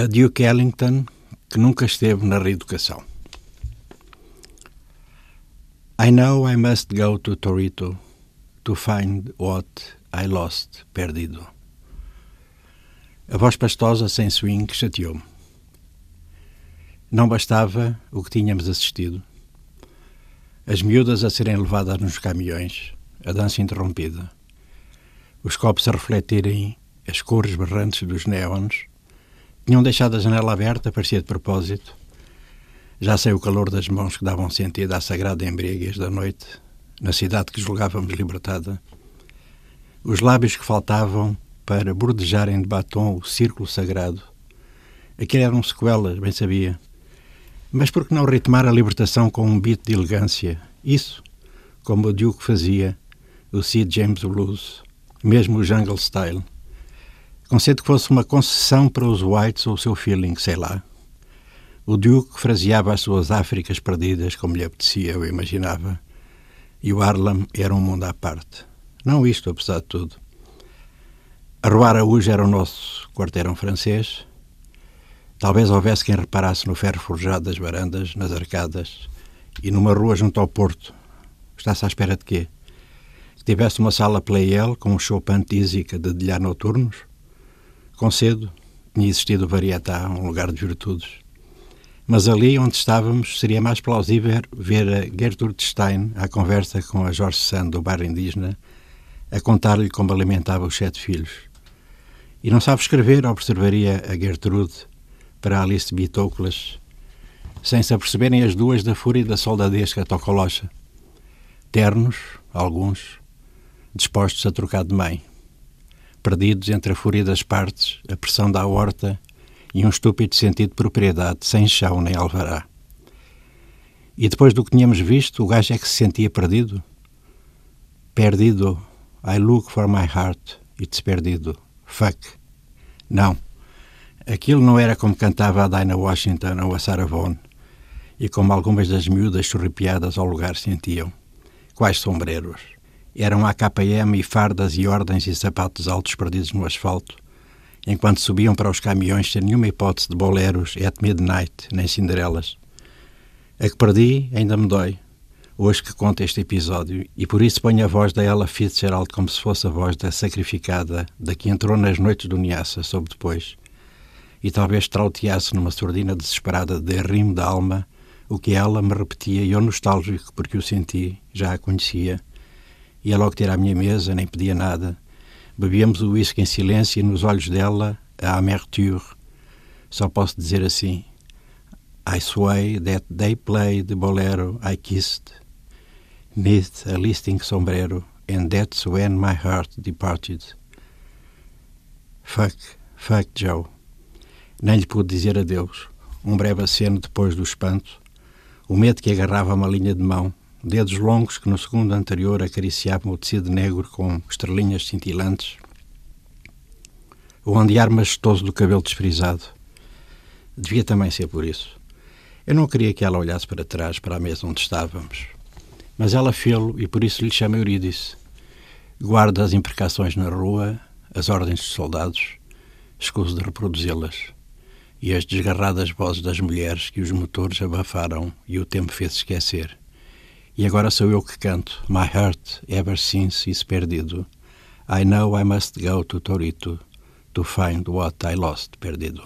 A Duke Ellington, que nunca esteve na reeducação. I know I must go to Torito to find what I lost, perdido. A voz pastosa sem swing chateou-me. Não bastava o que tínhamos assistido. As miúdas a serem levadas nos caminhões, a dança interrompida, os copos a refletirem as cores berrantes dos neons, tinham deixado a janela aberta, parecia de propósito. Já sei o calor das mãos que davam sentido à sagrada embriaguez da noite, na cidade que julgávamos libertada. Os lábios que faltavam para bordejarem de batom o círculo sagrado. Aquilo eram sequelas, bem sabia. Mas por que não ritmar a libertação com um beat de elegância? Isso, como o Duke fazia, o Sid James Blues, mesmo o Jungle Style. Conceito que fosse uma concessão para os Whites ou o seu feeling, sei lá. O Duke fraseava as suas Áfricas perdidas como lhe apetecia, eu imaginava. E o Harlem era um mundo à parte. Não isto, apesar de tudo. A Rua Araújo era o nosso quarteirão francês. Talvez houvesse quem reparasse no ferro forjado das varandas, nas arcadas e numa rua junto ao porto. Está-se à espera de quê? Que tivesse uma sala playel com um Chopin tísica de dedilhar noturnos? Concedo, tinha existido o Varietá, um lugar de virtudes. Mas ali onde estávamos seria mais plausível ver a Gertrude Stein à conversa com a Jorge Sand do bar indígena, a contar-lhe como alimentava os sete filhos. E não sabe escrever, observaria a Gertrude para Alice Bitóculas, sem se aperceberem as duas da fúria da soldadesca tocolocha. Ternos, alguns, dispostos a trocar de mãe perdidos entre a fúria das partes, a pressão da horta e um estúpido sentido de propriedade, sem chão nem alvará. E depois do que tínhamos visto, o gajo é que se sentia perdido? Perdido. I look for my heart. It's perdido. Fuck. Não. Aquilo não era como cantava a Dinah Washington ou a Sarah Vaughan, e como algumas das miúdas sorripiadas ao lugar sentiam. Quais sombreros! Eram AKM e fardas e ordens e sapatos altos perdidos no asfalto, enquanto subiam para os caminhões sem nenhuma hipótese de boleros at midnight, nem cinderelas. A que perdi ainda me dói, hoje que conto este episódio, e por isso ponho a voz da Ella Fitzgerald como se fosse a voz da sacrificada, da que entrou nas noites do Niassa, soube depois, e talvez trauteasse numa sordina desesperada de rimo da alma o que ela me repetia, e eu nostálgico porque o senti, já a conhecia, Ia logo ter à minha mesa, nem pedia nada. Bebíamos o uísque em silêncio e nos olhos dela a amerture. Só posso dizer assim. I sway that they play the bolero I kissed neath a listing sombrero and that's when my heart departed. Fuck, fuck Joe. Nem lhe pude dizer adeus. Um breve aceno depois do espanto. O medo que agarrava uma linha de mão dedos longos que no segundo anterior acariciavam o tecido negro com estrelinhas cintilantes, o ondear majestoso do cabelo desfrisado. Devia também ser por isso. Eu não queria que ela olhasse para trás, para a mesa onde estávamos. Mas ela fê-lo e por isso lhe chama Eurídice. Guarda as imprecações na rua, as ordens de soldados, escuso de reproduzi-las, e as desgarradas vozes das mulheres que os motores abafaram e o tempo fez esquecer. E agora sou eu que canto. My heart ever since is perdido. I know I must go to Torito to find what I lost perdido.